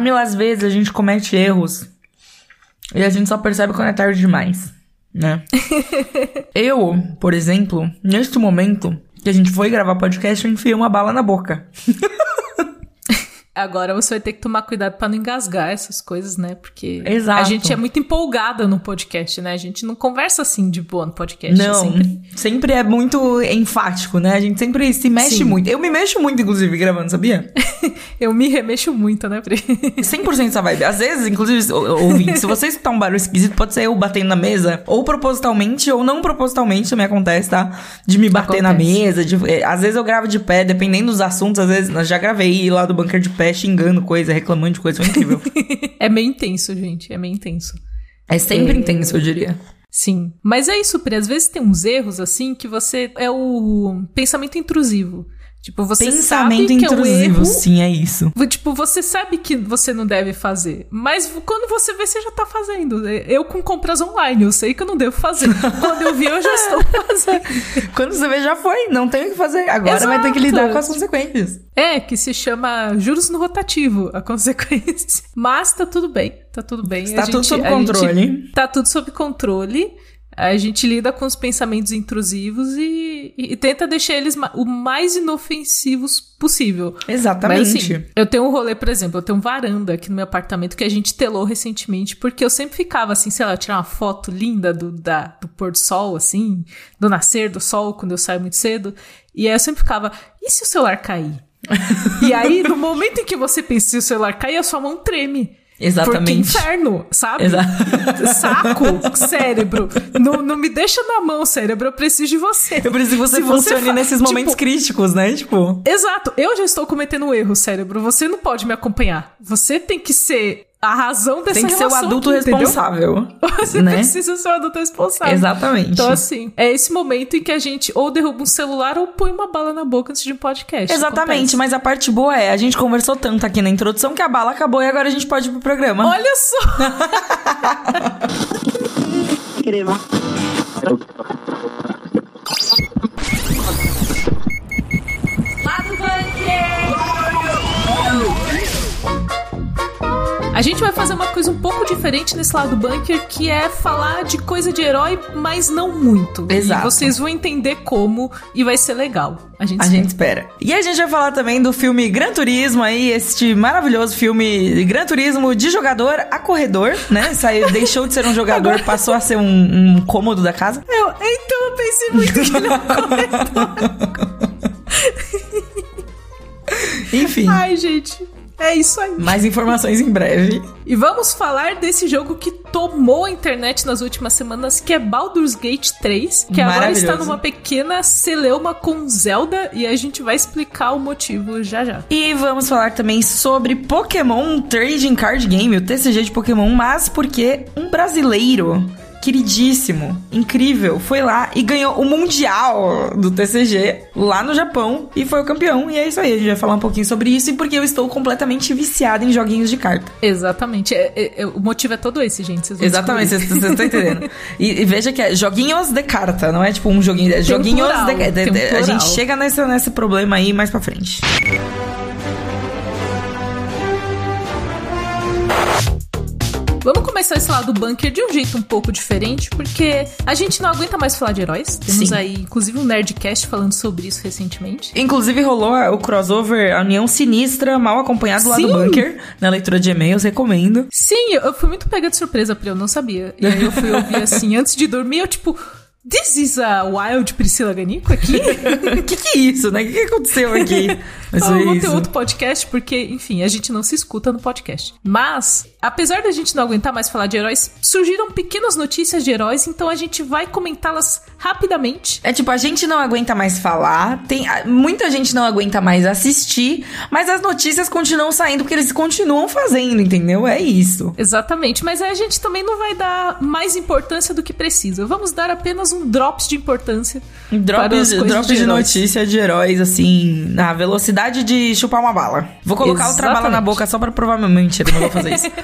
Camila, às vezes a gente comete erros e a gente só percebe quando é tarde demais, né? eu, por exemplo, neste momento que a gente foi gravar podcast, eu enfiei uma bala na boca. Agora você vai ter que tomar cuidado para não engasgar essas coisas, né? Porque Exato. a gente é muito empolgada no podcast, né? A gente não conversa assim de boa no podcast. Não, sempre... sempre... é muito enfático, né? A gente sempre se mexe Sim. muito. Eu me mexo muito, inclusive, gravando, sabia? Eu me remexo muito, né, Pri? 100% essa vibe. Às vezes, inclusive, ou- ouvinte, se você escutar um barulho esquisito, pode ser eu batendo na mesa, ou propositalmente, ou não propositalmente, também acontece, tá? De me bater na Acontece. mesa. De, é, às vezes eu gravo de pé, dependendo dos assuntos, às vezes, já gravei lá do bunker de pé, xingando coisa, reclamando de coisa, foi incrível. É meio intenso, gente. É meio intenso. é sempre É. intenso, eu diria. Sim. Mas é isso, Pri. Às vezes tem uns erros, assim, que você. É o pensamento intrusivo. Tipo, você Pensamento sabe que é um intrusivo, erro. sim, é isso. Tipo, você sabe que você não deve fazer, mas quando você vê, você já tá fazendo. Eu com compras online, eu sei que eu não devo fazer. Quando eu vi, eu já estou fazendo. Quando você vê, já foi, não tem o que fazer. Agora vai ter que Exato. lidar com as consequências. É, que se chama juros no rotativo, a consequência. Mas tá tudo bem, tá tudo bem. Está A tudo gente- sob a gente- controle. tá tudo sob controle. A gente lida com os pensamentos intrusivos e, e tenta deixar eles o mais inofensivos possível. Exatamente. Mas assim, eu tenho um rolê, por exemplo, eu tenho um varanda aqui no meu apartamento que a gente telou recentemente, porque eu sempre ficava assim, sei lá, tirar uma foto linda do, da, do pôr do sol, assim, do nascer do sol, quando eu saio muito cedo. E aí eu sempre ficava, e se o celular cair? e aí, no momento em que você pensa se o celular cair, a sua mão treme. Porque Exatamente. inferno, sabe? Exa- Saco, cérebro. Não, não me deixa na mão, cérebro. Eu preciso de você. Eu preciso que você Se você funcione fa- nesses momentos tipo, críticos, né? Tipo. Exato, eu já estou cometendo um erro, cérebro. Você não pode me acompanhar. Você tem que ser a razão dessa Tem que ser o adulto aqui, entendeu? responsável. Você né? precisa ser o adulto responsável. Exatamente. Então, assim, é esse momento em que a gente ou derruba um celular ou põe uma bala na boca antes de um podcast. Exatamente, Acontece. mas a parte boa é, a gente conversou tanto aqui na introdução que a bala acabou e agora a gente pode ir pro programa. Olha só! A gente vai fazer uma coisa um pouco diferente nesse lado do bunker, que é falar de coisa de herói, mas não muito. Exato. E vocês vão entender como e vai ser legal. A gente A espera. gente espera. E a gente vai falar também do filme Gran Turismo aí, este maravilhoso filme Gran Turismo de jogador a corredor, né? Saiu, deixou de ser um jogador, passou a ser um, um cômodo da casa. Eu, então eu pensei muito que ele é um corretor. Enfim, Ai, gente. É isso aí. mais informações em breve. E vamos falar desse jogo que tomou a internet nas últimas semanas, que é Baldur's Gate 3, que agora está numa pequena celeuma com Zelda e a gente vai explicar o motivo já já. E vamos falar também sobre Pokémon Trading Card Game, o TCG de Pokémon, mas porque um brasileiro queridíssimo, incrível, foi lá e ganhou o Mundial do TCG lá no Japão e foi o campeão. E é isso aí, a gente vai falar um pouquinho sobre isso e porque eu estou completamente viciada em joguinhos de carta. Exatamente. É- é- é- o motivo é todo esse, gente. Exatamente, vocês vocês estão entendendo. E, e veja que é joguinhos de carta, não é tipo um joguinho, é joguinhos plural, de, de- A gente chega nesse, nesse problema aí mais pra frente. Começar esse lado do bunker de um jeito um pouco diferente, porque a gente não aguenta mais falar de heróis. Temos Sim. aí, inclusive, um Nerdcast falando sobre isso recentemente. Inclusive rolou o crossover A União Sinistra, mal acompanhado lá do bunker, na leitura de e-mails, recomendo. Sim, eu, eu fui muito pega de surpresa, porque eu não sabia. E aí eu fui ouvir assim, antes de dormir, eu tipo, This is a Wild Priscila Ganico aqui? O que que é isso, né? O que, que aconteceu aqui? Mas Eu vou ter outro podcast, porque, enfim, a gente não se escuta no podcast. Mas, apesar da gente não aguentar mais falar de heróis, surgiram pequenas notícias de heróis, então a gente vai comentá-las rapidamente. É tipo, a gente não aguenta mais falar, tem muita gente não aguenta mais assistir, mas as notícias continuam saindo porque eles continuam fazendo, entendeu? É isso. Exatamente, mas aí a gente também não vai dar mais importância do que precisa. Vamos dar apenas um drops de importância. Drops, drops de, heróis. notícia de heróis, assim, na velocidade de chupar uma bala. Vou colocar outra bala na Exatamente. boca só pra provavelmente eu não vou fazer isso.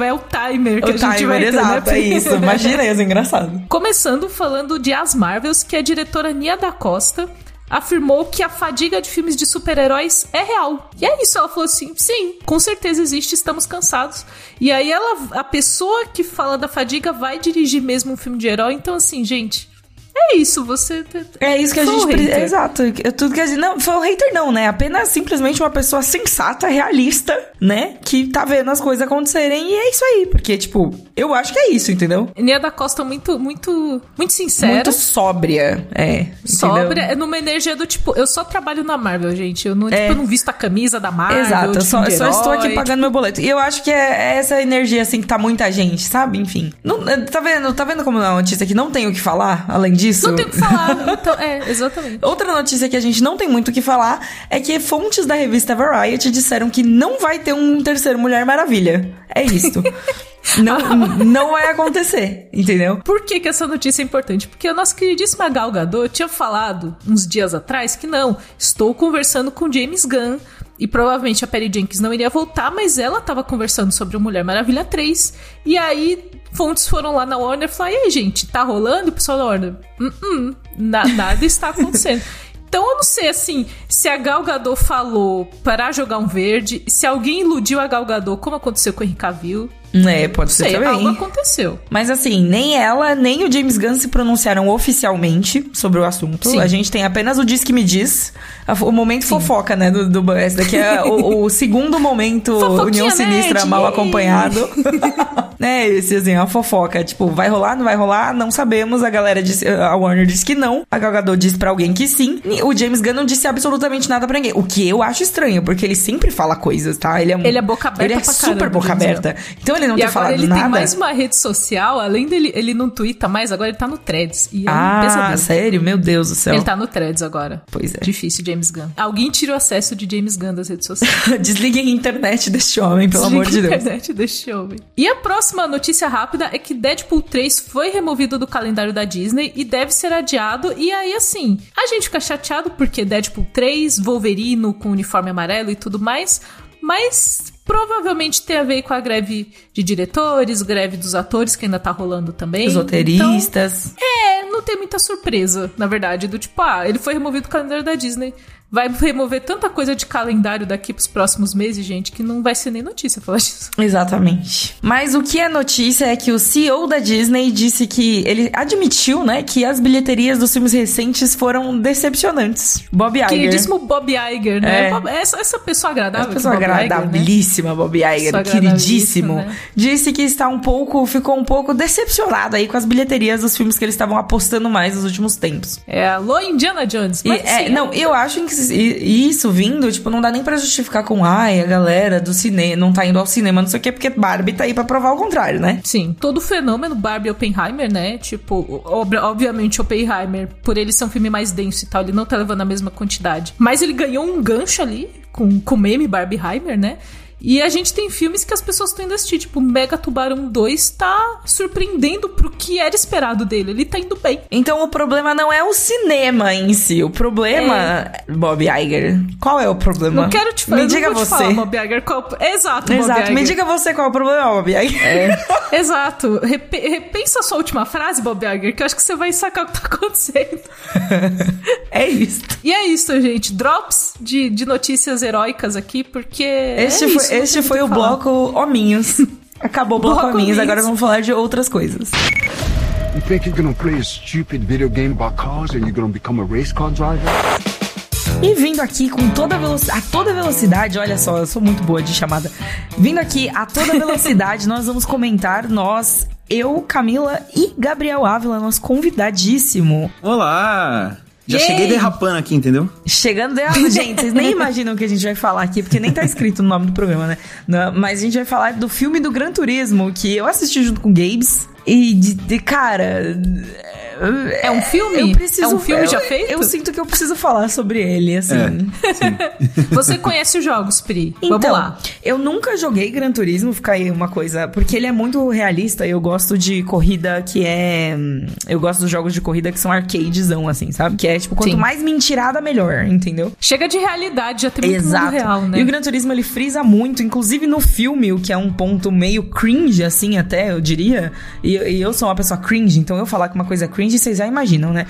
É o timer que o a gente timer, vai ter, exato, né? é isso. Imagina isso, engraçado. Começando falando de As Marvels, que a diretora Nia da Costa afirmou que a fadiga de filmes de super-heróis é real. E é isso, ela falou assim: sim, com certeza existe, estamos cansados. E aí ela, a pessoa que fala da fadiga vai dirigir mesmo um filme de herói. Então, assim, gente, é isso, você. É isso que a gente precisa. Exato. Tudo que a gente. Não, foi um hater, não, né? Apenas simplesmente uma pessoa sensata, realista, né? Que tá vendo as coisas acontecerem e é isso aí. Porque, tipo, eu acho que é isso, entendeu? Nia da Costa muito, muito, muito sincera. Muito sóbria, é. Sóbria, é numa energia do tipo, eu só trabalho na Marvel, gente. Eu não, é. tipo, eu não visto a camisa da Marvel. Exato, eu só, só estou aqui pagando meu boleto. E eu acho que é, é essa energia, assim, que tá muita gente, sabe? Enfim. Não, tá vendo? Tá vendo como é uma notícia que não tem o que falar, além disso? Não tem o que falar. então, é, exatamente. Outra notícia que a gente não tem muito o que falar é que fontes da revista Variety disseram que não vai ter um terceiro Mulher Maravilha. É isso. Não, não vai acontecer, entendeu? Por que, que essa notícia é importante? Porque a nossa queridíssima Gal Gadot tinha falado uns dias atrás que não, estou conversando com James Gunn e provavelmente a Perry Jenkins não iria voltar, mas ela estava conversando sobre o Mulher Maravilha 3. E aí fontes foram lá na Warner e falaram: e aí, gente, tá rolando? E o pessoal da Warner: -uh, na, nada está acontecendo. Então eu não sei, assim, se a Gal Gadot falou para jogar um verde, se alguém iludiu a Gal Gadot, como aconteceu com o Henry Cavill, é, pode ser Sei, também. Algo aconteceu. Mas assim, nem ela, nem o James Gunn se pronunciaram oficialmente sobre o assunto. Sim. A gente tem apenas o Diz que me diz. O momento Sim. fofoca, né, do, do Esse daqui é o, o segundo momento União Sinistra mal acompanhado. né, esse assim, a fofoca. Tipo, vai rolar, não vai rolar? Não sabemos. A galera disse, a Warner disse que não. A Gal disse pra alguém que sim. O James Gunn não disse absolutamente nada pra ninguém. O que eu acho estranho, porque ele sempre fala coisas, tá? Ele é, ele é boca aberta Ele é super caramba, boca aberta. Então ele não e ter falado ele nada. tem mais uma rede social, além dele, ele não twitta mais, agora ele tá no Threads. E é ah, um pesadelo. sério? Meu Deus do céu. Ele tá no Threads agora. Pois é. Difícil, James Gunn. Alguém tira o acesso de James Gunn das redes sociais. Desliguem a internet deste homem, pelo Desliguem amor de Deus. a internet deste homem. E a próxima notícia rápida é que Deadpool 3 foi removido do calendário da Disney e deve ser adiado. E aí, assim, a gente fica chateado porque Deadpool 3, Wolverine com uniforme amarelo e tudo mais, mas provavelmente tem a ver com a greve de diretores, greve dos atores que ainda tá rolando também. Os roteiristas. Então, é, não tem muita surpresa, na verdade, do tipo, ah, ele foi removido do calendário da Disney vai remover tanta coisa de calendário daqui pros próximos meses, gente, que não vai ser nem notícia falar disso. Exatamente. Mas o que é notícia é que o CEO da Disney disse que ele admitiu, né, que as bilheterias dos filmes recentes foram decepcionantes. Bob Iger. Queridíssimo Bob Iger, né? É. Bob, essa, essa pessoa agradável. Essa pessoa agradabilíssima, Bob Iger, queridíssimo. Né? Disse que está um pouco, ficou um pouco decepcionado aí com as bilheterias dos filmes que eles estavam apostando mais nos últimos tempos. É, alô Indiana Jones. Mas, e, é, sim, não, é... eu acho que isso vindo, tipo, não dá nem para justificar com, ai, a galera do cinema não tá indo ao cinema, não sei o quê, porque Barbie tá aí pra provar o contrário, né? Sim. Todo o fenômeno Barbie Oppenheimer, né? Tipo, ob obviamente Oppenheimer, por ele ser um filme mais denso e tal, ele não tá levando a mesma quantidade. Mas ele ganhou um gancho ali com, com o meme Barbieheimer, né? E a gente tem filmes que as pessoas estão indo assistir, tipo, Mega Tubarão 2 tá surpreendendo pro que era esperado dele. Ele tá indo bem. Então o problema não é o cinema em si. O problema, é... Bob Iger, qual é o problema? Não quero te falar, Me diga você. Falar, Bob Iger, qual... Exato, Exato. Bob Iger. Me diga você qual é o problema, Bob Iger. É. Exato. Rep repensa a sua última frase, Bob Iger, que eu acho que você vai sacar o que tá acontecendo. é isso. E é isso, gente. Drops de, de notícias heróicas aqui, porque este é foi, este foi o falar. bloco Hominhos. Acabou o bloco, bloco Hominhos, agora vamos falar de outras coisas. You think you're gonna play a stupid video game about cars and you're gonna become a race car driver? E vindo aqui com toda velocidade, a toda velocidade, olha só, eu sou muito boa de chamada. Vindo aqui a toda velocidade, nós vamos comentar nós, eu, Camila e Gabriel Ávila, nosso convidadíssimo. Olá! Já Yay! cheguei derrapando aqui, entendeu? Chegando derrapando. Gente, vocês nem imaginam o que a gente vai falar aqui, porque nem tá escrito no nome do programa, né? Não, mas a gente vai falar do filme do Gran Turismo, que eu assisti junto com o Gabes. E, de, de cara é um filme? Eu preciso, é um filme já feito? Eu sinto que eu preciso falar sobre ele, assim. É, Você conhece os jogos, Pri? Então, Vamos lá. Eu nunca joguei Gran Turismo, fica aí uma coisa. Porque ele é muito realista. Eu gosto de corrida que é. Eu gosto dos jogos de corrida que são arcadezão, assim, sabe? Que é tipo, quanto Sim. mais mentirada, melhor, entendeu? Chega de realidade, já tem muito Exato. real, né? E o Gran Turismo ele frisa muito, inclusive no filme, o que é um ponto meio cringe, assim, até, eu diria. E, e eu sou uma pessoa cringe, então eu falar que uma coisa é cringe vocês já imaginam, né?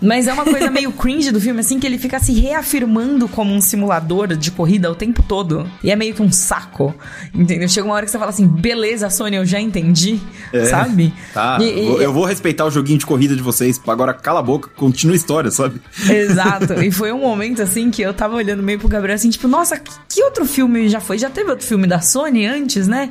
Mas é uma coisa meio cringe do filme, assim, que ele fica se reafirmando como um simulador de corrida o tempo todo. E é meio que um saco, entendeu? Chega uma hora que você fala assim, beleza, Sony, eu já entendi, É. sabe? Tá, E- e- eu- eu vou respeitar o joguinho de corrida de vocês. Agora cala a boca, continua a história, sabe? Exato. E foi um momento assim que eu tava olhando meio pro Gabriel assim, tipo, nossa, que, que outro filme já foi? Já teve outro filme da Sony antes, né?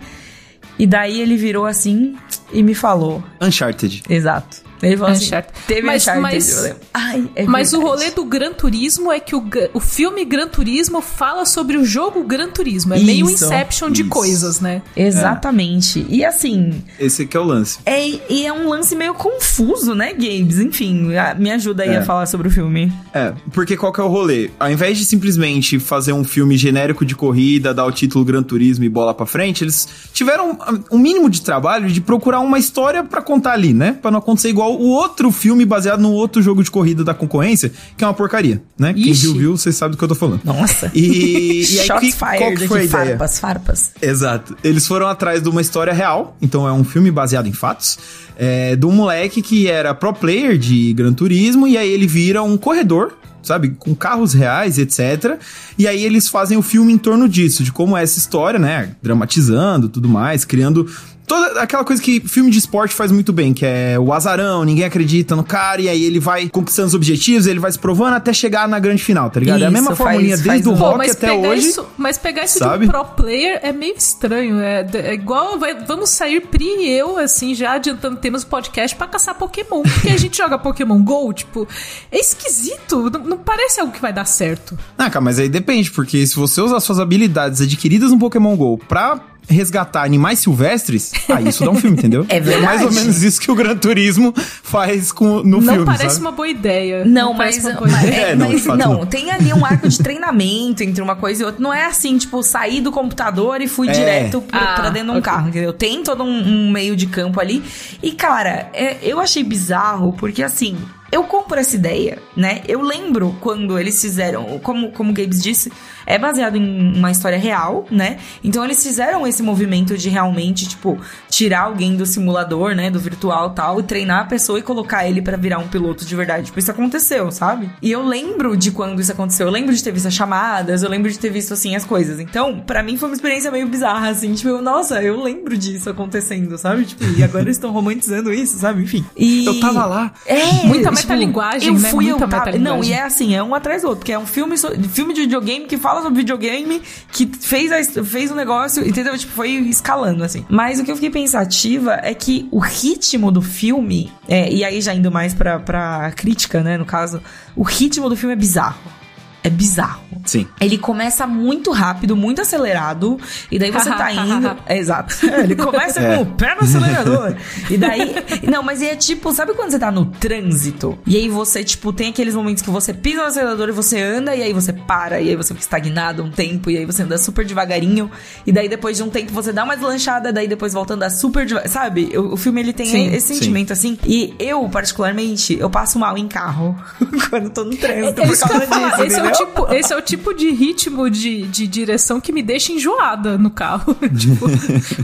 E daí ele virou assim e me falou. Uncharted. Exato. Ele falou assim, Uncharted. teve Mas- Uncharted. mas-. Ai, é Mas o rolê do Gran Turismo é que o, o filme Gran Turismo fala sobre o jogo Gran Turismo. É meio Isso. Inception de Isso. coisas, né? Exatamente. E assim, Esse aqui é o lance. é, e é um lance meio confuso, né, Gabes? Enfim, a- me ajuda aí É. a falar sobre o filme. É, porque qual que é o rolê? Ao invés de simplesmente fazer um filme genérico de corrida, dar o título Gran Turismo e bola pra frente, eles tiveram um mínimo de trabalho de procurar uma história pra contar ali, né? Pra não acontecer igual o outro filme baseado no outro jogo de corrida da concorrência, que é uma porcaria, né? Quem Ixi. viu, viu, vocês sabem do que eu tô falando. Nossa. E, e aí, Shots que, qual que foi a ideia? farpas, farpas. Exato. Eles foram atrás de uma história real, então é um filme baseado em fatos, é, de um moleque que era pro player de Gran Turismo, e aí ele vira um corredor, sabe, com carros reais, etc. E aí eles fazem o filme em torno disso, de como é essa história, né, dramatizando tudo mais, criando toda aquela coisa que filme de esporte faz muito bem, que é o azarão, ninguém acredita no cara, e aí ele vai conquistando os objetivos, ele vai se provando até chegar na grande final, tá ligado? é a Isso, mesma faz- formulinha faz desde o um- rock mas até hoje. isso, mas pegar isso sabe? de um pro player é meio estranho. É, é igual vai- vamos sair Pri e eu, assim, já adiantando temas do podcast pra caçar Pokémon. Porque a gente joga Pokémon GO, tipo, é esquisito. Não, não parece algo que vai dar certo. Ah, cara, mas aí depende, porque se você usar suas habilidades adquiridas no Pokémon GO pra resgatar animais silvestres, aí isso dá um filme, entendeu? É verdade. mais ou menos isso que o Gran Turismo faz com, no não filme, parece sabe? uma boa ideia. Não, parece mas, uma boa mas, ideia. é, É, não, mas não, não. tem ali um arco de treinamento entre uma coisa e outra. Não é assim, tipo, sair do computador e fui É. direto pra, Ah, pra dentro de um ok. carro, entendeu? Tem todo um, um meio de campo ali. E, cara, é, eu achei bizarro, porque assim. Eu compro essa ideia, né? Eu lembro quando eles fizeram, como, como o Gabes disse, é baseado em uma história real, né? Então eles fizeram esse movimento de realmente, tipo, tirar alguém do simulador, né? Do virtual e tal, e treinar a pessoa e colocar ele pra virar um piloto de verdade. Tipo, isso aconteceu, sabe? E eu lembro de quando isso aconteceu. Eu lembro de ter visto as chamadas, eu lembro de ter visto, assim, as coisas. Então, pra mim foi uma experiência meio bizarra, assim. Tipo, eu, nossa, eu lembro disso acontecendo, sabe? Tipo, e agora eles estão romantizando isso, sabe? Enfim. E... Eu tava lá. É, Muita metalinguagem, eu né? fui, Muita eu tava-. Não, e é assim, é um atrás do outro, porque é um filme, so- filme de videogame que fala sobre videogame, que fez, a, fez o negócio, entendeu? Tipo, foi escalando, assim. Mas o que eu fiquei pensativa é que o ritmo do filme, é, e aí já indo mais pra, pra crítica, né, no caso, o ritmo do filme é bizarro. É bizarro. Sim. Ele começa muito rápido, muito acelerado, e daí você tá indo. É, exato. Ele começa É. com o pé no acelerador. e daí. Não, mas é tipo, sabe quando você tá no trânsito? E aí você, tipo, tem aqueles momentos que você pisa no acelerador e você anda, e aí você para, e aí você fica estagnado um tempo, e aí você anda super devagarinho, e daí depois de um tempo você dá uma deslanchada, daí depois volta a andar super devagar. Sabe? O, o filme ele tem Sim, esse sim. sentimento assim. E eu, particularmente, eu passo mal em carro quando tô no trânsito. É por isso causa disso, Esse é, o entendeu? Tipo, esse é o tipo de ritmo de, de direção que me deixa enjoada no carro. tipo,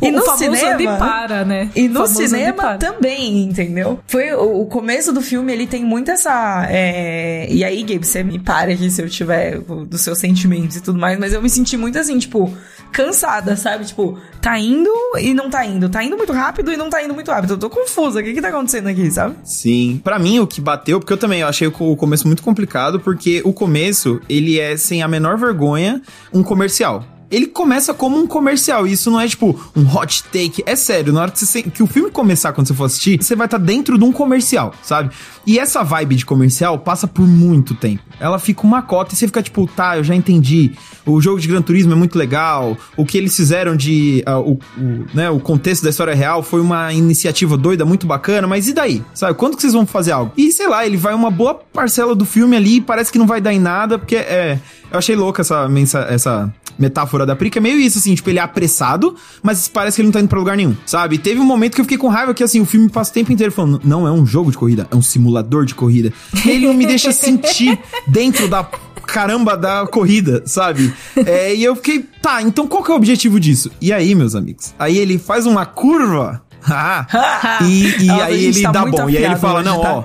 E o no cinema? e para, né? E no cinema também, entendeu? Foi o, o começo do filme, ele tem muito essa. é, E aí, Gabe, você me para aqui se eu tiver dos seus sentimentos e tudo mais, mas eu me senti muito assim, tipo, cansada, sabe? Tipo, tá indo e não tá indo. Tá indo muito rápido e não tá indo muito rápido. Eu tô confusa. O que que tá acontecendo aqui, sabe? Sim. Pra mim, o que bateu, porque eu também achei o começo muito complicado, porque o começo, ele é, sem a menor vergonha, um comercial. Ele começa como um comercial, e isso não é tipo um hot take. É sério, na hora que, você, que o filme começar, quando você for assistir, você vai estar dentro de um comercial, sabe? E essa vibe de comercial passa por muito tempo. Ela fica uma cota e você fica tipo, tá, eu já entendi. O jogo de Gran Turismo é muito legal. O que eles fizeram de. ah, o, o, né, o contexto da história real foi uma iniciativa doida, muito bacana, mas e daí? Sabe? Quando que vocês vão fazer algo? E sei lá, ele vai uma boa parcela do filme ali e parece que não vai dar em nada, porque é. Eu achei louca essa, mensa, essa metáfora da Pri, que é meio isso, assim, tipo, ele é apressado, mas parece que ele não tá indo pra lugar nenhum, sabe? Teve um momento que eu fiquei com raiva que, assim, o filme passa o tempo inteiro falando, não é um jogo de corrida, é um simulador de corrida. E ele não me deixa sentir dentro da caramba da corrida, sabe? É, e eu fiquei, tá, então qual que é o objetivo disso? E aí, meus amigos? Aí ele faz uma curva. ah, e e Nossa, a aí ele tá dá bom. E aí ele afiado fala: não, tá? ó.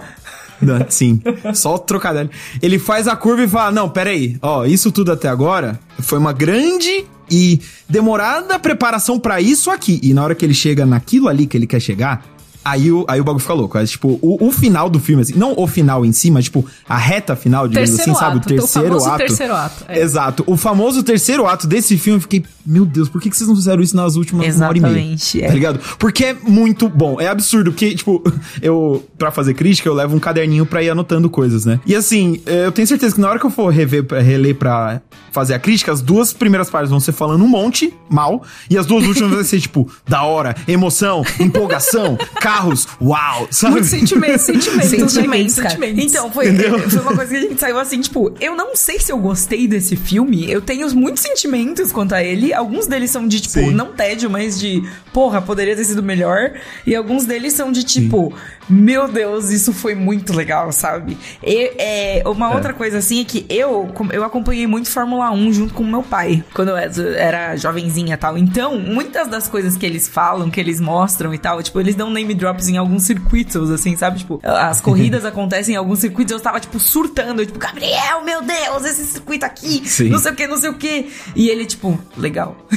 Sim, só o trocadilho. Ele faz a curva e fala: Não, peraí, ó, isso tudo até agora foi uma grande e demorada preparação pra isso aqui. E na hora que ele chega naquilo ali que ele quer chegar, Aí o, aí o bagulho fica louco. É, tipo, o, o final do filme, assim, não o final em si, mas tipo, a reta final, digamos Terceiro assim, sabe? O ato, o terceiro famoso ato. terceiro ato, é. Exato. O famoso terceiro ato desse filme, eu fiquei, meu Deus, por que, que vocês não fizeram isso nas últimas uma hora e meia? Exatamente, é. Tá ligado? Porque é muito bom. É absurdo, porque, tipo, eu, pra fazer crítica, eu levo um caderninho pra ir anotando coisas, né? E assim, eu tenho certeza que na hora que eu for rever, reler pra fazer a crítica, as duas primeiras partes vão ser falando um monte mal, e as duas últimas vão ser, tipo, da hora, emoção, empolgação, carros, uau, sabe? Muito sentimento, sentimento. Sentimentos, cara. sentimentos. Então, foi, foi uma coisa que a gente saiu assim, tipo, eu não sei se eu gostei desse filme. Eu tenho muitos sentimentos quanto a ele. Alguns deles são de, tipo, Sim. não tédio, mas de, porra, poderia ter sido melhor. E alguns deles são de, tipo, meu Deus, isso foi muito legal, sabe? E, é, uma É. outra coisa, assim, é que eu, eu acompanhei muito Fórmula 1 junto com meu pai, quando eu era jovenzinha e tal. Então, muitas das coisas que eles falam, que eles mostram e tal, tipo, eles dão name drops em alguns circuitos, assim, sabe? Tipo, as corridas acontecem em alguns circuitos, eu tava, tipo, surtando, eu, tipo, Gabriel, meu Deus, esse circuito aqui, Sim. não sei o que, não sei o que. E ele, tipo, legal.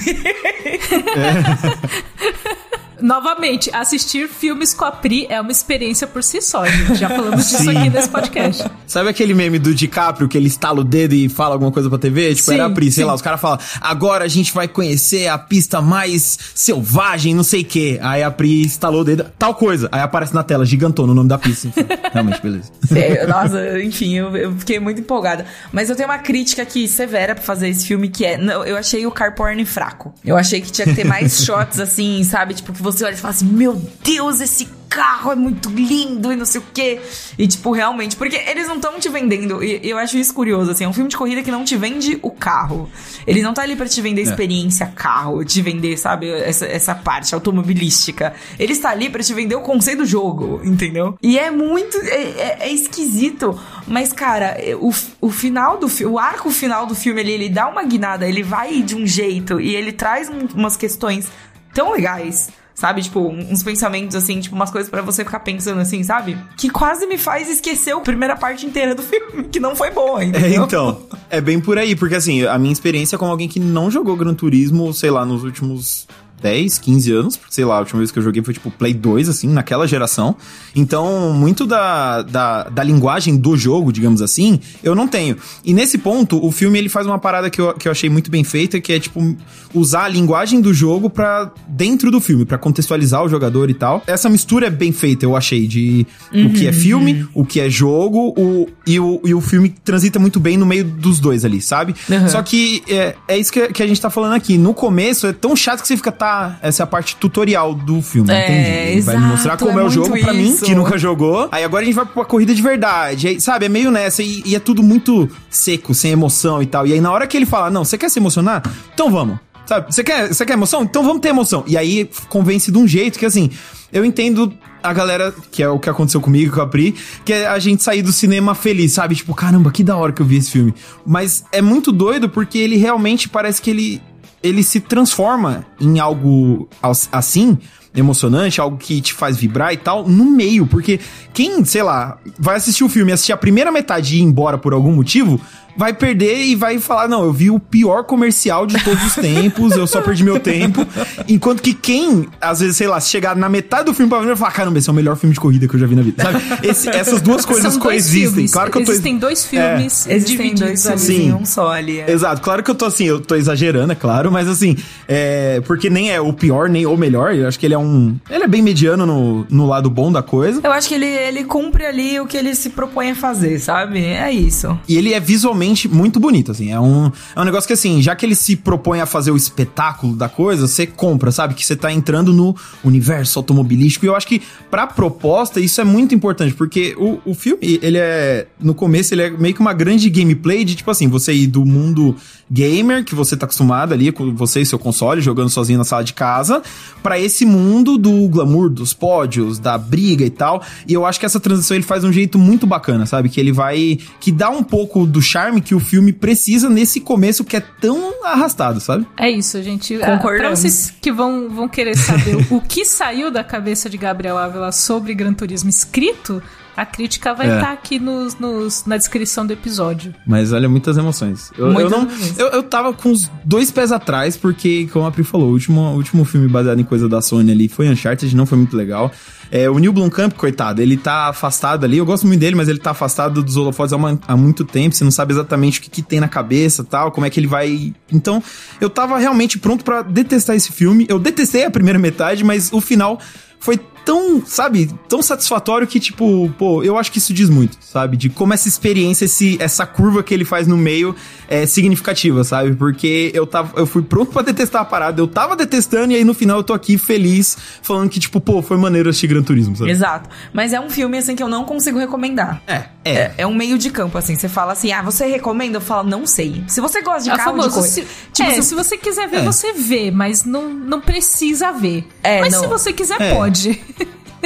Novamente, assistir filmes com a Pri é uma experiência por si só, gente. Já falamos disso Sim. aqui nesse podcast. Sabe aquele meme do DiCaprio que ele estala o dedo e fala alguma coisa pra TV? Tipo, Sim, era a Pri, sei sim. lá, os caras falam, agora a gente vai conhecer a pista mais selvagem, não sei o quê. Aí a Pri estalou o dedo, tal coisa. Aí aparece na tela, gigantona, o nome da pista. Enfim, realmente, beleza. É, nossa, enfim, eu, eu fiquei muito empolgada. Mas eu tenho uma crítica aqui severa pra fazer esse filme, que é... Não, eu achei o car porn fraco. Eu achei que tinha que ter mais shots, assim, sabe? Tipo, que você olha e fala assim, meu Deus, esse carro é muito lindo e não sei o quê. E, tipo, realmente... Porque eles não estão te vendendo... E eu acho isso curioso, assim. É um filme de corrida que não te vende o carro. Ele não tá ali pra te vender experiência carro, te vender, sabe? Essa, essa parte automobilística. Ele está ali pra te vender o conceito do jogo, entendeu? E é muito... É, é- é esquisito. Mas, cara, é, o, o final do filme... O arco final do filme, ele, ele dá uma guinada. Ele vai de um jeito e ele traz um- umas questões tão legais. Sabe, tipo, uns pensamentos assim, tipo, umas coisas pra você ficar pensando assim, sabe? Que quase me faz esquecer a primeira parte inteira do filme, que não foi boa, É, entendeu? então, é bem por aí, porque assim, a minha experiência como alguém que não jogou Gran Turismo, sei lá, nos últimos 10, 15 anos, porque sei lá, a última vez que eu joguei foi tipo Play 2, assim, naquela geração. Então, muito da, da, da linguagem do jogo, digamos assim, eu não tenho. E nesse ponto, o filme ele faz uma parada que eu, que eu achei muito bem feita, que é tipo usar a linguagem do jogo pra dentro do filme, pra contextualizar o jogador e tal. Essa mistura é bem feita, eu achei, de o que é filme, o que é jogo, o, e, o, e o filme transita muito bem no meio dos dois ali, sabe? Uhum. Só que é, é isso que, que a gente tá falando aqui. No começo é tão chato que você fica, tá, essa é a parte tutorial do filme, É, entendi. Ele vai exato, mostrar como é é, o jogo pra mim, que nunca jogou. Aí agora a gente vai pra corrida de verdade. Aí, sabe, é meio nessa. E, e é tudo muito seco, sem emoção e tal. E aí na hora que ele fala, não, você quer se emocionar? Então vamos. Sabe, você quer, você quer emoção? Então vamos ter emoção. E aí convence de um jeito que assim, eu entendo a galera, que é o que aconteceu comigo com a Pri, que é a gente sair do cinema feliz, sabe? Tipo, caramba, que da hora que eu vi esse filme. Mas é muito doido porque ele realmente parece que ele, ele se transforma em algo as- assim, emocionante, algo que te faz vibrar e tal, no meio. Porque quem, sei lá, vai assistir o filme assistir a primeira metade e ir embora por algum motivo, vai perder e vai falar: não, eu vi o pior comercial de todos os tempos, eu só perdi meu tempo. Enquanto que quem, às vezes, sei lá, se chegar na metade do filme pra ver, vai falar: caramba, esse é o melhor filme de corrida que eu já vi na vida. Sabe? Esse- essas duas coisas São dois coexistem. filmes. Claro que eu tô. Existem dois filmes Existem divididos dois ali. filmes Sim. em um só ali. é. Exato, claro que eu tô assim, eu tô exagerando, é claro, mas assim, é. Porque nem é o pior, nem o melhor. Eu acho que ele é um. Ele é bem mediano no, no lado bom da coisa. Eu acho que ele, ele cumpre ali o que ele se propõe a fazer, sabe? É isso. E ele é visualmente muito bonito, assim. É um, é um negócio que, assim, já que ele se propõe a fazer o espetáculo da coisa, você compra, sabe? Que você tá entrando no universo automobilístico. E eu acho que, pra proposta, isso é muito importante, porque o, o filme, ele é. No começo, ele é meio que uma grande gameplay de, tipo assim, você ir do mundo gamer, que você tá acostumado ali, com você e seu console, jogando sozinho na sala de casa, pra esse mundo do glamour, dos pódios, da briga e tal. E eu acho que essa transição ele faz de um jeito muito bacana, sabe? Que ele vai. que dá um pouco do charme que o filme precisa nesse começo que é tão arrastado, sabe? É isso, gente. Ah, Concordamos. Pra vocês que vão, vão querer saber o que saiu da cabeça de Gabriel Ávila sobre Gran Turismo escrito, A crítica vai É. estar aqui nos, nos- na descrição do episódio. Mas olha, muitas emoções. Eu, eu Muitas não. emoções. Eu, eu tava com os dois pés atrás, porque, como a Pri falou, o último, o último filme baseado em coisa da Sony ali foi Uncharted, não foi muito legal. É, o Neil Blomkamp, coitado, ele tá afastado ali. Eu gosto muito dele, mas ele tá afastado dos holofotes há, uma- há muito tempo. Você não sabe exatamente o que, que tem na cabeça tal, como é que ele vai. Então, eu tava realmente pronto pra detestar esse filme. Eu detestei a primeira metade, mas o final foi tão, sabe, tão satisfatório que, tipo, pô, eu acho que isso diz muito, sabe? De como essa experiência, esse, essa curva que ele faz no meio é significativa, sabe? Porque eu tava, eu fui pronto pra detestar a parada, eu tava detestando e aí no final eu tô aqui feliz, falando que, tipo, pô, foi maneiro assistir Gran Turismo, sabe? Exato. Mas é um filme, assim, que eu não consigo recomendar. É, é. É, é um meio de campo, assim. Você fala assim, ah, você recomenda? Eu falo, não sei. Se você gosta de É carro de famoso, corrida... se, Tipo, é, se- se você quiser ver, É. você vê, mas não, não precisa ver. É, mas não. se você quiser, É. pode.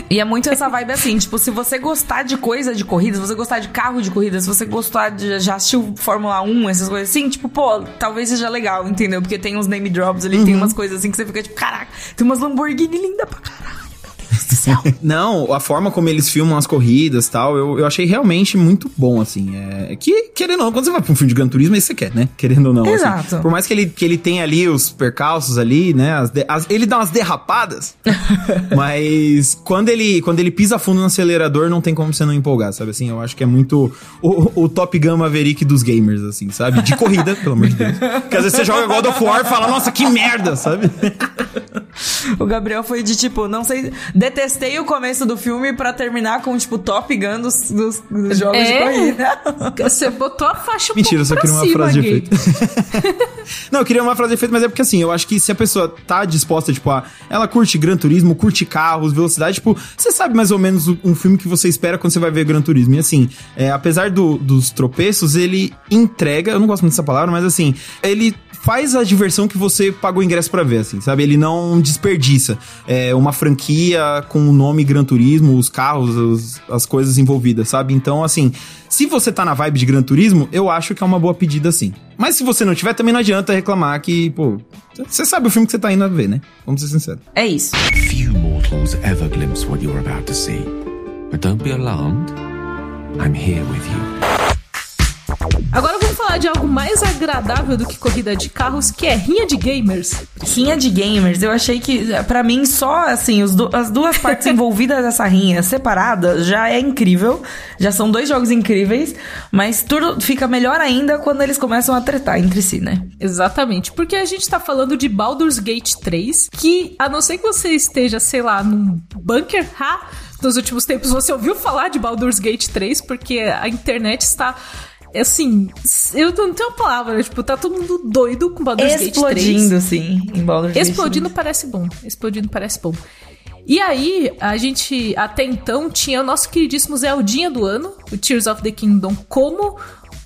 E é muito essa vibe assim, tipo, se você gostar de coisa de corrida, se você gostar de carro de corrida, se você gostar de já assistiu Fórmula 1, essas coisas assim, tipo, pô, talvez seja legal, entendeu? Porque tem uns name drops ali, Uhum. tem umas coisas assim que você fica tipo, caraca, tem umas Lamborghini linda pra caralho. Deus do céu. Não, a forma como eles filmam as corridas e tal, eu, eu achei realmente muito bom, assim. É, que, querendo ou não, quando você vai pra um filme de Gran Turismo, é isso que você quer, né? Querendo ou não. assim. Exato. por mais que ele, que ele tenha ali os percalços ali, né? as de- as- ele dá umas derrapadas. mas quando ele, quando ele pisa fundo no acelerador, não tem como você não empolgar, sabe? Assim, eu acho que é muito o, o Top Gun Maverick dos gamers, assim, sabe? De corrida, pelo amor de Deus. Porque às vezes você joga God of War e fala, nossa, que merda, sabe? O Gabriel foi de tipo, não sei, detestei o começo do filme pra terminar com tipo Top Gun dos, dos- dos jogos de É. corrida. Você botou a faixa um Mentira, eu só queria uma frase de efeito. não, eu queria uma frase de efeito, mas é porque assim, eu acho que se a pessoa tá disposta, tipo, a, ela curte Gran Turismo, curte carros, velocidade, tipo, você sabe mais ou menos o- um filme que você espera quando você vai ver Gran Turismo. E assim, é, apesar do- dos tropeços, ele entrega, eu não gosto muito dessa palavra, mas assim, ele faz a diversão que você pagou o ingresso pra ver, assim, sabe? Ele não desperdiça é, uma franquia com o nome Gran Turismo, os carros, os- as coisas envolvidas, sabe? Então, assim, se você tá na vibe de Gran Turismo, eu acho que é uma boa pedida, sim. Mas se você não tiver, também não adianta reclamar que, pô, você sabe o filme que você tá indo a ver, né? Vamos ser sinceros. É isso. Few mortals ever glimpse what you're about to see. But don't be alarmed. I'm here with you. Agora vamos falar de algo mais agradável do que corrida de carros, que é rinha de gamers. Rinha de gamers, eu achei que, pra mim, só assim, du- as duas partes envolvidas dessa rinha separada já é incrível. Já são dois jogos incríveis, mas tudo fica melhor ainda quando eles começam a tretar entre si, né? Exatamente, porque a gente tá falando de Baldur's Gate 3, que a não ser que você esteja, sei lá, num bunker, ha, nos últimos tempos você ouviu falar de Baldur's Gate 3, porque a internet está assim, eu não tenho palavra, tipo, tá todo mundo doido com Baldur's Gate 3. Explodindo, sim, em Baldur's Gate Explodindo parece bom. Explodindo parece bom. E aí, a gente até então tinha o nosso queridíssimo Zeldinha do ano, o Tears of the Kingdom, como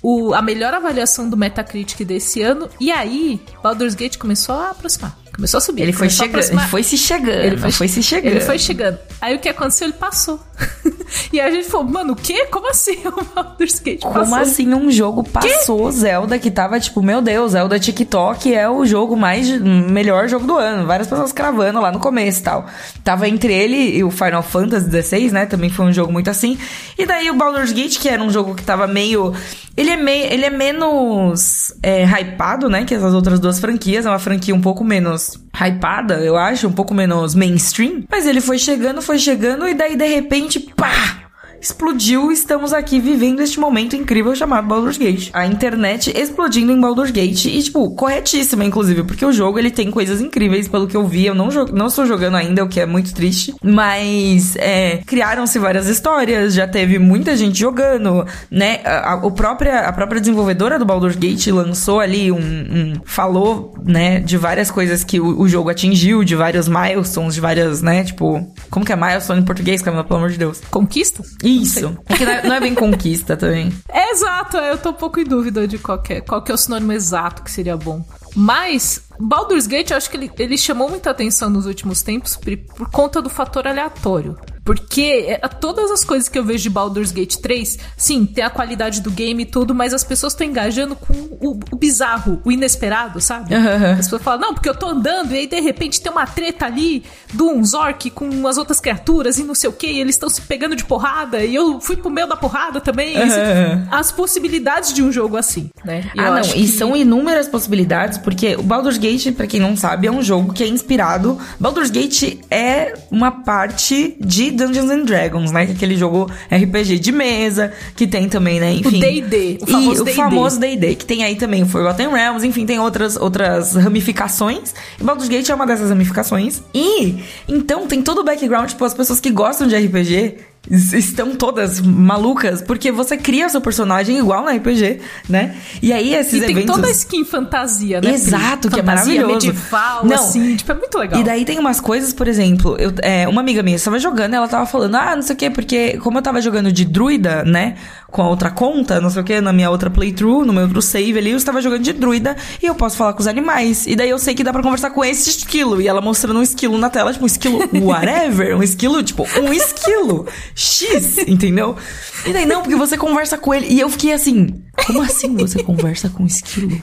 o- a melhor avaliação do Metacritic desse ano. E aí, Baldur's Gate começou a aproximar. Começou a subir. Ele foi chegando, ele foi se chegando, Ele foi, foi se chegando. Ele foi chegando. Aí o que aconteceu? Ele passou. e aí a gente falou, mano, o quê? Como assim o Baldur's Gate Como passou? assim um jogo passou Zelda que tava tipo, meu Deus, Zelda TikTok é o jogo mais melhor jogo do ano. Várias pessoas cravando lá no começo e tal. Tava entre ele e o Final Fantasy XVI, né? Também foi um jogo muito assim. E daí o Baldur's Gate, que era um jogo que tava meio. Ele é, meio, ele é menos é, hypado, né? Que essas outras duas franquias. É uma franquia um pouco menos hypada, eu acho, um pouco menos mainstream. Mas ele foi chegando, foi chegando, e daí de repente, pá! Explodiu. Estamos aqui vivendo este momento incrível chamado Baldur's Gate. A internet explodindo em Baldur's Gate e, tipo, corretíssima, inclusive, porque o jogo ele tem coisas incríveis, pelo que eu vi. Eu não, não estou jogando ainda, o que é muito triste. Mas, é, criaram-se várias histórias, já teve muita gente jogando, né? A, a- própria, a própria desenvolvedora do Baldur's Gate lançou ali um, um- falou, né, de várias coisas que o, o jogo atingiu, de vários milestones, de várias, né, tipo, como que é milestone em português, Camila, pelo amor de Deus? Conquista? Isso. É que não é, não é bem conquista também. É exato, eu tô um pouco em dúvida de qual que é, qual que é o sinônimo exato que seria bom. Mas, Baldur's Gate, eu acho que ele, ele chamou muita atenção nos últimos tempos por, por conta do fator aleatório. Porque é, todas as coisas que eu vejo de Baldur's Gate 3, sim, tem a qualidade do game e tudo, mas as pessoas estão engajando com o, o bizarro, o inesperado, sabe? Uhum. As pessoas falam, não, porque eu tô andando e aí de repente tem uma treta ali do um Zork com as outras criaturas e não sei o que, e eles estão se pegando de porrada e eu fui pro meio da porrada também. Uhum. As possibilidades de um jogo assim, né? E ah, não, e são inúmeras possibilidades, porque o Baldur's Gate, para quem não sabe, é um jogo que é inspirado. Baldur's Gate é uma parte de Dungeons and Dragons, né? Que é aquele jogo RPG de mesa, que tem também, né? Enfim. O D&D, o famoso D&D. o famoso D&D, que tem aí também o Forgotten Realms, enfim, tem outras, outras ramificações. E Baldur's Gate é uma dessas ramificações. E, então, tem todo o background, tipo, as pessoas que gostam de RPG estão todas malucas, porque você cria o seu personagem igual na RPG, né? E aí esses e eventos... tem toda a skin fantasia, né? Exato, que é maravilhoso. medieval, Não, assim, tipo, é muito legal. E daí tem umas coisas, por exemplo, eu, é, uma amiga minha estava jogando ela tava falando, ah, não sei o quê, porque como eu tava jogando de druida, né? Com a outra conta, não sei o quê, na minha outra playthrough, no meu outro save ali, eu estava jogando de druida e eu posso falar com os animais. E daí eu sei que dá para conversar com esse esquilo. E ela mostrando um esquilo na tela, tipo, um esquilo whatever, um esquilo, tipo, um esquilo. X, entendeu? E daí, não, porque você conversa com ele. E eu fiquei assim, como assim você conversa com um esquilo?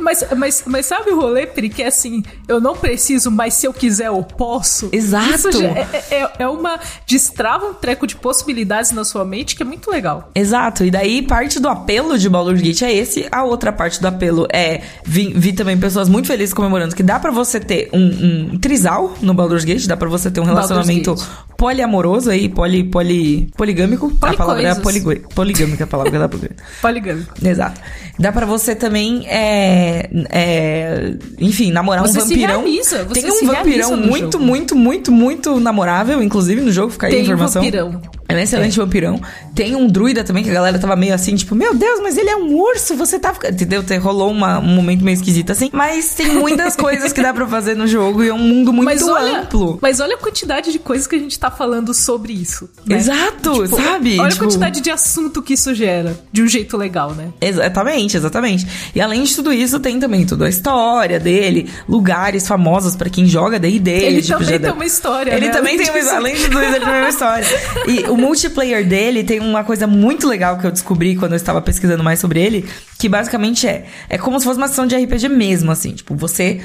Mas, mas, mas sabe o rolê, Pri, que é assim, eu não preciso, mas se eu quiser eu posso? Exato. Isso é, é, é, uma... destrava um treco de possibilidades na sua mente que é muito legal. Exato. E daí, parte do apelo de Baldur's Gate é esse. A outra parte do apelo é... Vi, vi também pessoas muito felizes comemorando que dá para você ter um, um, trisal no Baldur's Gate, dá para você ter um relacionamento poliamoroso aí, poli, poli, poligâmico. A palavra é poligâmica, a palavra que dá pra Poligâmico. Exato. Dá para você também... É, é, é, enfim, namorar você um vampirão. Realiza, tem um vampirão muito, muito, muito, muito, namorável, inclusive no jogo, fica aí tem a informação. Um vampirão. É um excelente é. vampirão. Tem um druida também, que a galera tava meio assim, tipo, meu Deus, mas ele é um urso, você tá. Entendeu? Rolou uma, um momento meio esquisito assim. Mas tem muitas coisas que dá pra fazer no jogo e é um mundo muito mas olha, amplo. Mas olha a quantidade de coisas que a gente tá falando sobre isso. Né? Exato, tipo, sabe? Olha tipo... a quantidade de assunto que isso gera. De um jeito legal, né? Exatamente, exatamente. E além de tudo isso, tem também toda a história dele, lugares famosos para quem joga D&D. Ele tipo, também tem uma história, Ele né? também tem uma... Além de tudo isso, ele tem uma história. E o multiplayer dele tem uma coisa muito legal que eu descobri quando eu estava pesquisando mais sobre ele, que basicamente é, é como se fosse uma ação de RPG mesmo, assim, tipo, você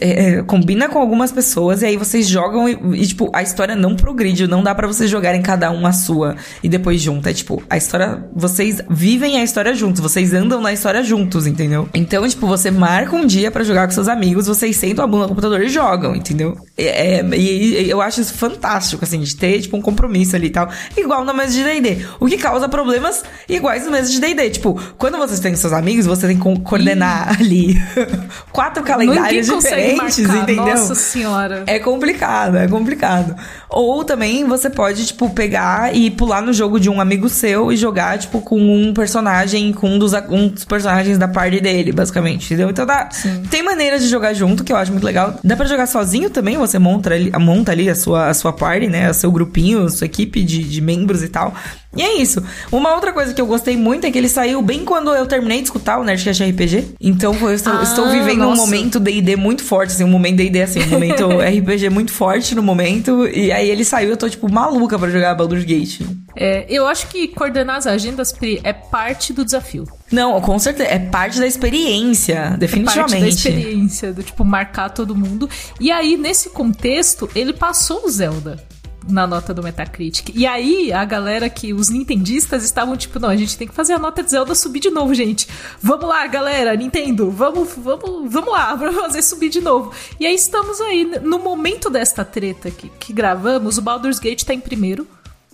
é, é, combina com algumas pessoas e aí vocês jogam e, e, tipo, a história não progride, não dá para vocês jogarem cada um a sua e depois junto, é tipo, a história, vocês vivem a história juntos, vocês andam na história juntos, entendeu? Então, tipo, você marca um dia para jogar com seus amigos, vocês sentam a bunda no computador e jogam, entendeu? É, é, e, eu acho isso fantástico, assim, de ter, tipo, um compromisso ali e tal, igual na mesa de D&D, o que causa problemas iguais na mesa de D&D, tipo, quando vocês têm seus amigos, você tem que coordenar ali quatro calendários diferentes, entendeu? Nossa senhora. É complicado, é complicado. Ou também você pode, tipo, pegar e pular no jogo de um amigo seu e jogar, tipo, com um personagem, com um dos, um dos personagens da party dele, basicamente, entendeu? Então dá. Sim. Tem maneiras de jogar junto, que eu acho muito legal. Dá para jogar sozinho também, você monta ali, monta ali a sua, a sua party, né? O seu grupinho, a sua equipe de, de membros e tal. E é isso. Uma outra coisa que eu gostei muito é que ele saiu bem quando eu terminei de escutar o Nerdcast RPG. Então eu estou, ah, estou vivendo nossa. um momento D&D muito forte, assim, um momento D&D assim, um momento RPG muito forte no momento. E aí ele saiu, eu tô tipo maluca para jogar Baldur's Gate. É, eu acho que coordenar as agendas, Pri, é parte do desafio. Não, com certeza. É parte da experiência, definitivamente. É parte da experiência, do tipo, marcar todo mundo. E aí, nesse contexto, ele passou o Zelda na nota do Metacritic. E aí, a galera que, os nintendistas estavam tipo, não, a gente tem que fazer a nota de Zelda subir de novo, gente. Vamos lá, galera, Nintendo, vamos, vamos, vamos lá, pra fazer subir de novo. E aí estamos aí, no momento desta treta que, que gravamos, o Baldur's Gate tá em primeiro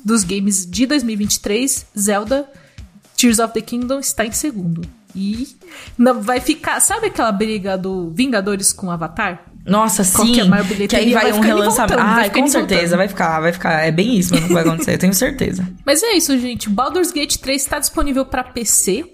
dos games de 2023, Zelda Tears of the Kingdom está em segundo. E vai ficar, sabe aquela briga do Vingadores com Avatar? Nossa, sim. Que, é que aí vai, vai um relançamento. Ah, com certeza, voltando. vai ficar, vai ficar. É bem isso mesmo que vai acontecer, eu tenho certeza. Mas é isso, gente. Baldur's Gate 3 está disponível para PC.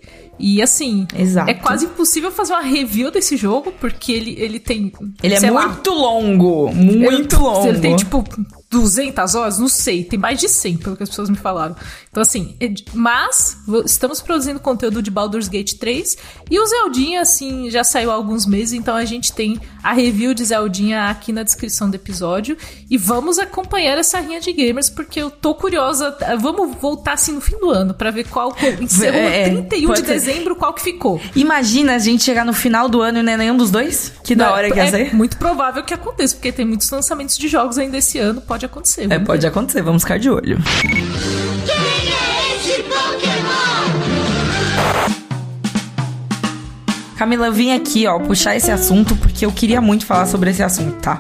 E assim, Exato. é quase impossível fazer uma review desse jogo, porque ele, ele tem. Ele é lá, muito longo. Muito ele, longo. Ele tem, tipo, 200 horas, não sei, tem mais de 100, pelo que as pessoas me falaram. Então, assim, é mas estamos produzindo conteúdo de Baldur's Gate 3 e o Zeldinha, assim, já saiu há alguns meses, então a gente tem a review de Zeldinha aqui na descrição do episódio e vamos acompanhar essa rinha de gamers, porque eu tô curiosa, vamos voltar, assim, no fim do ano, para ver qual encerrou é, 31 de dezembro, qual que ficou. Imagina a gente chegar no final do ano e não é nenhum dos dois? Que da hora que ia é ser. muito provável que aconteça, porque tem muitos lançamentos de jogos ainda esse ano, pode acontecer. É, pode ver. acontecer, vamos ficar de olho. Quem é esse Pokémon? Camila, eu vim aqui, ó, puxar esse assunto porque eu queria muito falar sobre esse assunto, tá?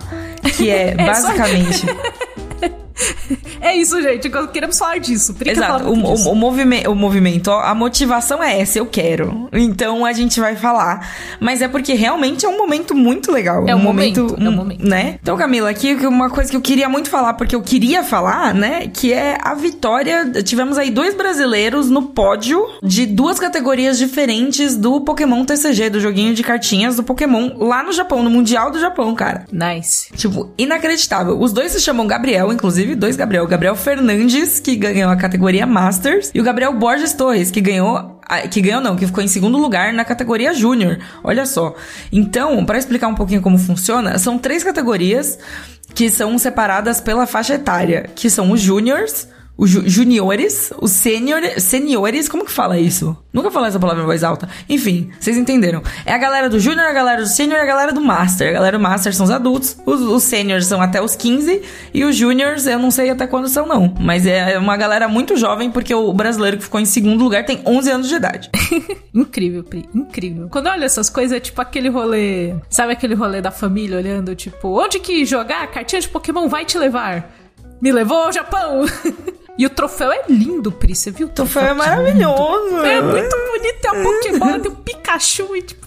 Que é, é basicamente. é isso, gente. Queremos falar disso. Exato. O, disso. O, o, movimento, o movimento, a motivação é essa, eu quero. Então a gente vai falar. Mas é porque realmente é um momento muito legal. É um, um momento, momento, é um momento. Né? Então, Camila, aqui uma coisa que eu queria muito falar, porque eu queria falar, né? Que é a vitória. Tivemos aí dois brasileiros no pódio de duas categorias diferentes do Pokémon TCG, do joguinho de cartinhas do Pokémon lá no Japão, no Mundial do Japão, cara. Nice. Tipo, inacreditável. Os dois se chamam Gabriel, inclusive, dois Gabriel. O Gabriel Fernandes, que ganhou a categoria Masters, e o Gabriel Borges Torres, que ganhou que ganhou não, que ficou em segundo lugar na categoria Júnior. Olha só. Então, para explicar um pouquinho como funciona, são três categorias que são separadas pela faixa etária, que são os Júniors, os ju juniores, os senior, seniores, como que fala isso? Nunca falei essa palavra em voz alta. Enfim, vocês entenderam. É a galera do júnior, a galera do senior e a galera do master. A galera do master são os adultos, os, os seniors são até os 15 e os juniors eu não sei até quando são não. Mas é uma galera muito jovem porque o brasileiro que ficou em segundo lugar tem 11 anos de idade. incrível, Pri, incrível. Quando eu olho essas coisas é tipo aquele rolê, sabe aquele rolê da família olhando tipo, onde que jogar cartinha de Pokémon vai te levar? Me levou ao Japão. E o troféu é lindo, Pri. Você viu? O troféu, é maravilhoso. É muito bonito. É a Pokébola, tem um Pikachu e tipo.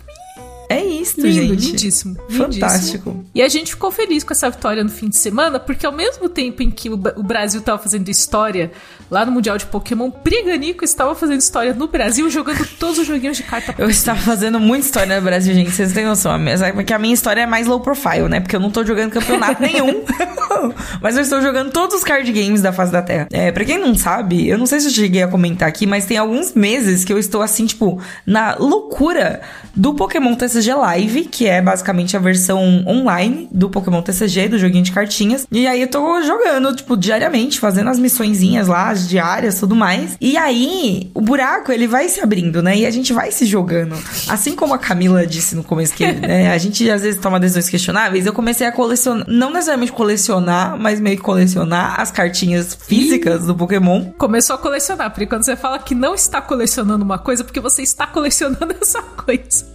Isso, Lindo, gente. Lindíssimo. Fantástico. Lindíssimo. E a gente ficou feliz com essa vitória no fim de semana, porque ao mesmo tempo em que o Brasil estava fazendo história lá no Mundial de Pokémon, Priganico estava fazendo história no Brasil, jogando todos os joguinhos de carta. Eu estava fazendo muita história no Brasil, gente. Vocês têm noção. Porque a minha história é mais low profile, né? Porque eu não tô jogando campeonato nenhum. mas eu estou jogando todos os card games da face da Terra. É, pra quem não sabe, eu não sei se eu cheguei a comentar aqui, mas tem alguns meses que eu estou assim, tipo, na loucura do Pokémon TCG Live, que é basicamente a versão online do Pokémon TCG, do joguinho de cartinhas. E aí eu tô jogando, tipo, diariamente, fazendo as missõezinhas lá, as diárias, tudo mais. E aí, o buraco, ele vai se abrindo, né? E a gente vai se jogando. Assim como a Camila disse no começo que né, a gente às vezes toma decisões questionáveis, eu comecei a colecionar, não necessariamente colecionar, mas meio que colecionar as cartinhas físicas do Pokémon. Começou a colecionar, porque quando você fala que não está colecionando uma coisa, porque você está colecionando essa coisa.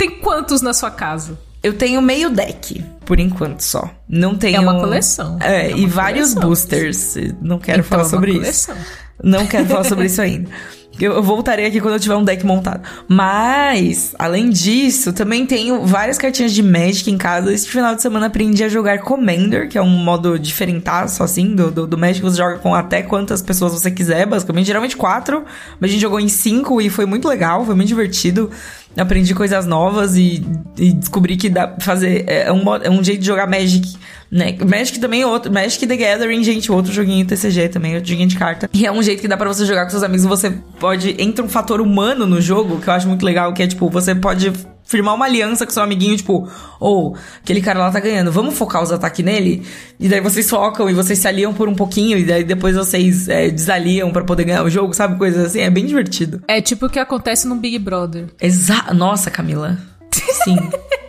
Tem quantos na sua casa? Eu tenho meio deck, por enquanto só. Não tenho. É uma coleção. É, é uma e vários boosters. Não quero então, falar é sobre coleção. isso. Não quero falar sobre isso ainda. Eu voltarei aqui quando eu tiver um deck montado. Mas, além disso, também tenho várias cartinhas de Magic em casa. Este final de semana aprendi a jogar Commander, que é um modo diferentaço, assim, do, do, do Magic. Você joga com até quantas pessoas você quiser, basicamente. Geralmente quatro, mas a gente jogou em cinco e foi muito legal, foi muito divertido aprendi coisas novas e, e descobri que dá fazer. É, é um, é um jeito de jogar Magic, né? Magic também é outro. Magic The Gathering, gente, outro joguinho TCG também, outro joguinho de carta. E é um jeito que dá para você jogar com seus amigos. Você pode. Entra um fator humano no jogo, que eu acho muito legal, que é tipo, você pode firmar uma aliança com seu amiguinho, tipo, ou oh, aquele cara lá tá ganhando, vamos focar os ataques nele? E daí vocês focam e vocês se aliam por um pouquinho, e daí depois vocês é, desaliam para poder ganhar o jogo, sabe? Coisas assim, é bem divertido. É tipo o que acontece no Big Brother. Exato. Nossa, Camila. Sim.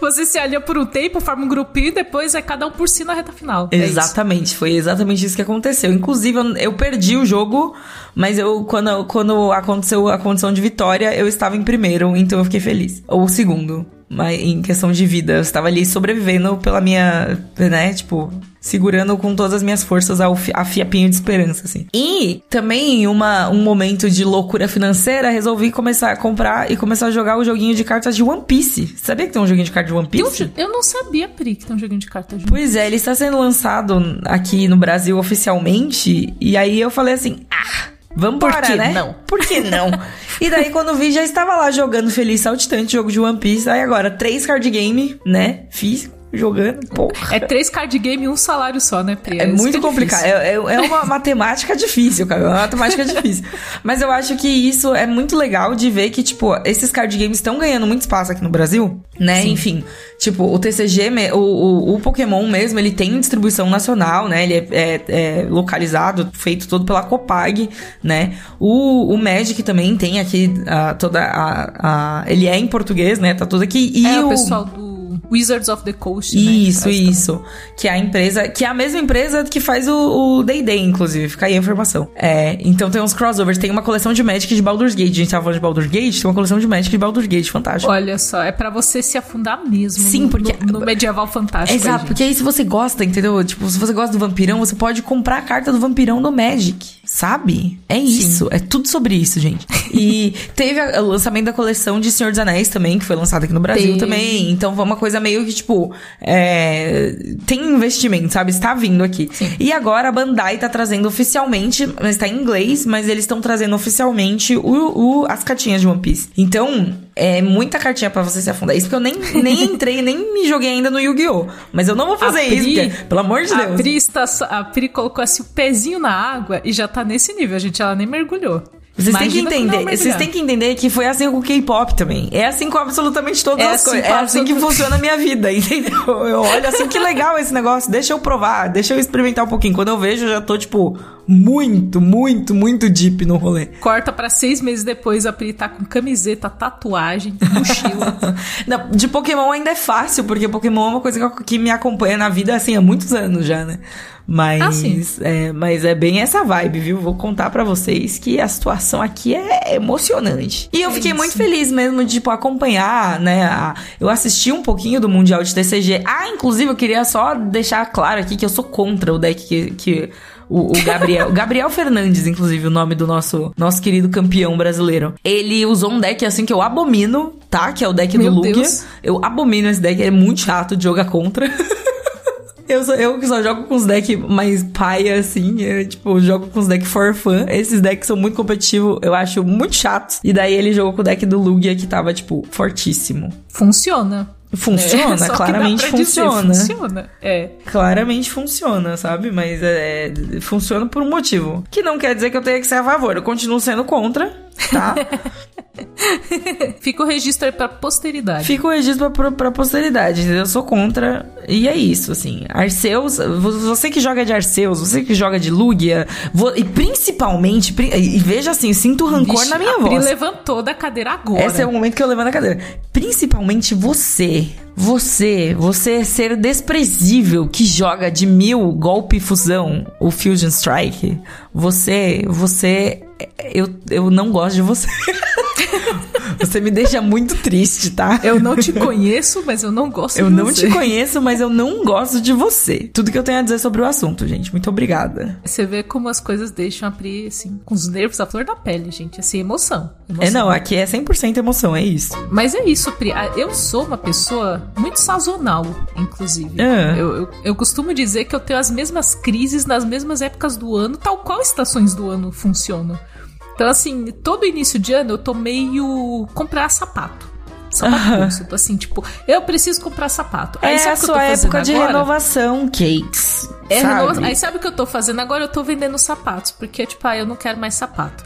Você se alia por um tempo, forma um grupinho e depois é cada um por si na reta final. É exatamente, é foi exatamente isso que aconteceu. Inclusive, eu, eu, perdi o jogo, mas eu quando, quando aconteceu a condição de vitória, eu estava em primeiro, então eu fiquei feliz. Ou segundo mas em questão de vida. Eu estava ali sobrevivendo pela minha, né, tipo, segurando com todas as minhas forças ao fi, a fiapinho de esperança, assim. E também uma, um momento de loucura financeira, resolvi começar a comprar e começar a jogar o joguinho de cartas de One Piece. Sabia que tem um joguinho de cartas de One Piece? Um, eu não sabia, Pri, que tem um joguinho de cartas de One Pois é, ele está sendo lançado aqui no Brasil oficialmente, e aí eu falei assim, ah... Vamos Por que né? não? Por que não? e daí, quando vi, já estava lá jogando feliz saltitante, jogo de One Piece. Aí agora, três card game, né? Fiz jogando. Porra. É três card game e um salário só, né, Pri? É Isso muito é complicado. É, é- é uma matemática difícil, cara. É uma matemática difícil. Mas eu acho que isso é muito legal de ver que, tipo, esses card games estão ganhando muito espaço aqui no Brasil, né? Enfim, tipo, o TCG, o, o, o Pokémon mesmo, ele tem distribuição nacional, né? Ele é, é- é localizado, feito todo pela Copag, né? O, o Magic também tem aqui ah, toda a, a- Ele é em português, né? Tá tudo aqui. E É o o pessoal do Wizards of the Coast, né, que isso, também. isso. Que é a empresa, que é a mesma empresa que faz o D&D, inclusive. Fica aí a informação. É, então tem uns crossovers. Tem uma coleção de Magic de Baldur's Gate. A gente tava falando de Baldur's Gate, tem uma coleção de Magic de Baldur's Gate. Fantástico. Olha só, é pra você se afundar mesmo Sim, no, porque- no, no medieval fantástico. Exato, porque aí se você gosta, entendeu? Tipo, se você gosta do vampirão, você pode comprar a carta do vampirão do Magic, sabe? É isso, é tudo sobre isso, gente. E teve o lançamento da coleção de Senhor dos Anéis também, que foi lançada aqui no Brasil também. Então foi uma coisa meio que, tipo, é, tem investimento, sabe? Está vindo aqui. E agora a Bandai tá trazendo oficialmente, mas tá em inglês, mas eles estão trazendo oficialmente o, o- as cartinhas de One Piece. Então, é muita cartinha pra você se afundar. Isso porque eu nem, nem entrei, nem me joguei ainda no Yu-Gi-Oh! Mas eu não vou fazer A isso, Pri- porque, pelo amor de A Deus. Pri, está, a Pri colocou assim o pezinho na água e já tá nesse nível, gente. Ela nem mergulhou. Vocês têm que entender, vocês têm que entender que foi assim com o K-pop também. É assim com absolutamente todas É as assim coisas. É assim que funciona a minha vida, entendeu? Eu olho assim, que legal esse negócio, deixa eu provar, deixa eu experimentar um pouquinho. Quando eu vejo, eu já tô, tipo, muito, muito, muito deep no rolê. Corta pra seis meses depois, a Pri tá com camiseta, tatuagem, mochila. Não, de Pokémon ainda é fácil, porque Pokémon é uma coisa que, me acompanha na vida, assim, há muitos anos já, né? Mas, Ah, é, mas é bem essa vibe, viu? Vou contar pra vocês que a situação aqui é emocionante. E eu É fiquei isso. muito feliz mesmo de, tipo, acompanhar, né? a- eu assisti um pouquinho do Mundial de TCG. Ah, inclusive, eu queria só deixar claro aqui que eu sou contra o deck que... que o, o Gabriel, Gabriel Fernandes, inclusive, o nome do nosso, nosso querido campeão brasileiro. Ele usou um deck assim que eu abomino, tá? Que é o deck Meu do Lugia. Deus. Eu abomino esse deck, é muito chato de jogar contra. Eu, sou, eu que só jogo com os decks mais paia, assim. Eu, tipo, jogo com os decks for fun. Esses decks são muito competitivos, eu acho muito chatos. E daí ele jogou com o deck do Lugia, que tava, tipo, fortíssimo. Funciona. Funciona, É, claramente pra dizer, funciona. funciona. É. Claramente funciona, sabe? Mas é, é, funciona por um motivo. Que não quer dizer que eu tenha que ser a favor. Eu continuo sendo contra, tá? Fica o registro aí pra posteridade. Fica o registro pra, pra posteridade. entendeu? Eu sou contra. E é isso, assim. Arceus, vo- você que joga de Arceus, você que joga de Lugia, vo- e principalmente, pri- e veja assim, sinto rancor Vixe, na minha a Pri voz. levantou da cadeira agora. Esse é o momento que eu levanto a cadeira. Principalmente você. Você, você ser desprezível que joga de mil golpe fusão, o Fusion Strike. Você, você, eu, eu não gosto de você. você me deixa muito triste, tá? Eu não te conheço, mas eu não gosto Eu de não você. te conheço, mas eu não gosto de você. Tudo que eu tenho a dizer sobre o assunto, gente. Muito obrigada. Você vê como as coisas deixam a Pri, assim, com os nervos à flor da pele, gente. Assim, emoção. É, emoção. não, aqui é 100% emoção, é isso. Mas é isso, Pri. Ah, Eu sou uma pessoa muito sazonal, inclusive. É. Eu, eu, eu costumo dizer que eu tenho as mesmas crises nas mesmas épocas do ano, tal qual estações do ano funcionam. Então, assim, todo início de ano eu tô meio comprar sapato. Sapato, eu tô assim, tipo, eu preciso comprar sapato. é sabe a o que eu tô sua época de agora? renovação, Cakes. É, renova- Aí sabe o que eu tô fazendo agora? Eu tô vendendo sapatos, porque, tipo, ah, eu não quero mais sapato.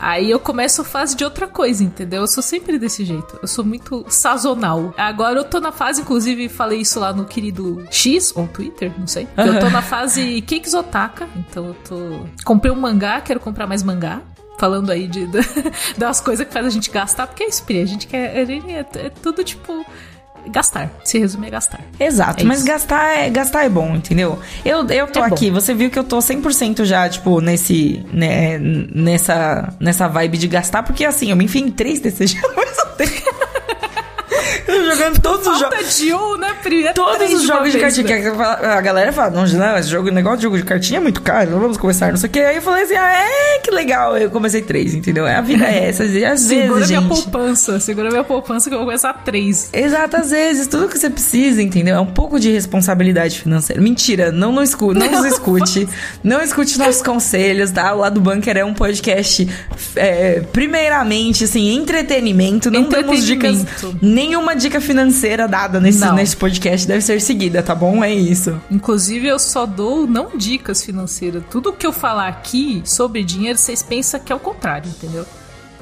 Aí eu começo a fase de outra coisa, entendeu? Eu sou sempre desse jeito. Eu sou muito sazonal. Agora eu tô na fase, inclusive, falei isso lá no querido X, ou Twitter, não sei. Eu tô na fase Cakes Otaka, então eu tô. Comprei um mangá, quero comprar mais mangá. Falando aí de, das coisas que faz a gente gastar, porque é isso, Pri. A gente quer. A gente é, é tudo tipo. Gastar. Se resume a gastar. Exato, É mas isso. gastar é, gastar é bom, entendeu? Eu, eu tô É bom. aqui, você viu que eu tô 100% já, tipo, nesse, né, nessa, nessa vibe de gastar, porque assim, eu me enfiei em três TCG ao mesmo tempo. Jogando todos os jogos. Falta de um, né? É Todos os jogos de cartinha. né? A galera fala, não, não, esse jogo, negócio de jogo de cartinha é muito caro, não vamos começar, não sei o que. Aí eu falei assim, ah, é, que legal. Eu comecei três, entendeu? A vida é essa. E às Segura vezes, minha gente. poupança, segura minha poupança que eu vou começar três. Exato, às vezes, tudo que você precisa, entendeu? É um pouco de responsabilidade financeira. Mentira, não, não, escu não nos escute. Não escute nossos conselhos, tá? O Lado Bunker é um podcast, é, primeiramente, assim, entretenimento. Não damos dicas, Entretenimento. nenhuma dica dica financeira dada nesse, Não. nesse podcast deve ser seguida, tá bom? É isso. Inclusive, eu só dou não dicas financeiras. Tudo que eu falar aqui sobre dinheiro, vocês pensam que é o contrário, entendeu?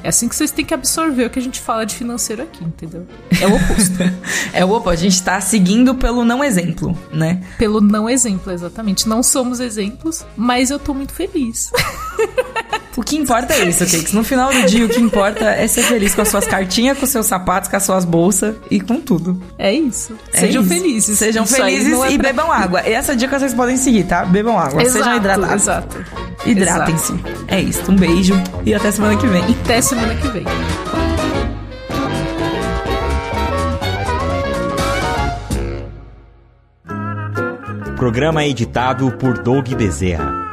É assim que vocês têm que absorver o que a gente fala de financeiro aqui, entendeu? É o oposto. É o opa, a gente tá seguindo pelo não exemplo, né? Pelo não exemplo, exatamente. Não somos exemplos, mas eu tô muito feliz. O que importa é isso, Cakes. No final do dia, o que importa é ser feliz com as suas cartinhas, com seus sapatos, com as suas bolsas e com tudo. É isso. É Sejam isso. felizes. Sejam Isso felizes é e pra- bebam água. Essa dica vocês podem seguir, tá? Bebam água. Sejam Exato, hidratados. Exato. Hidratem-se. É isso. Um beijo e até semana que vem. Até semana que vem. Programa editado por Doug Bezerra.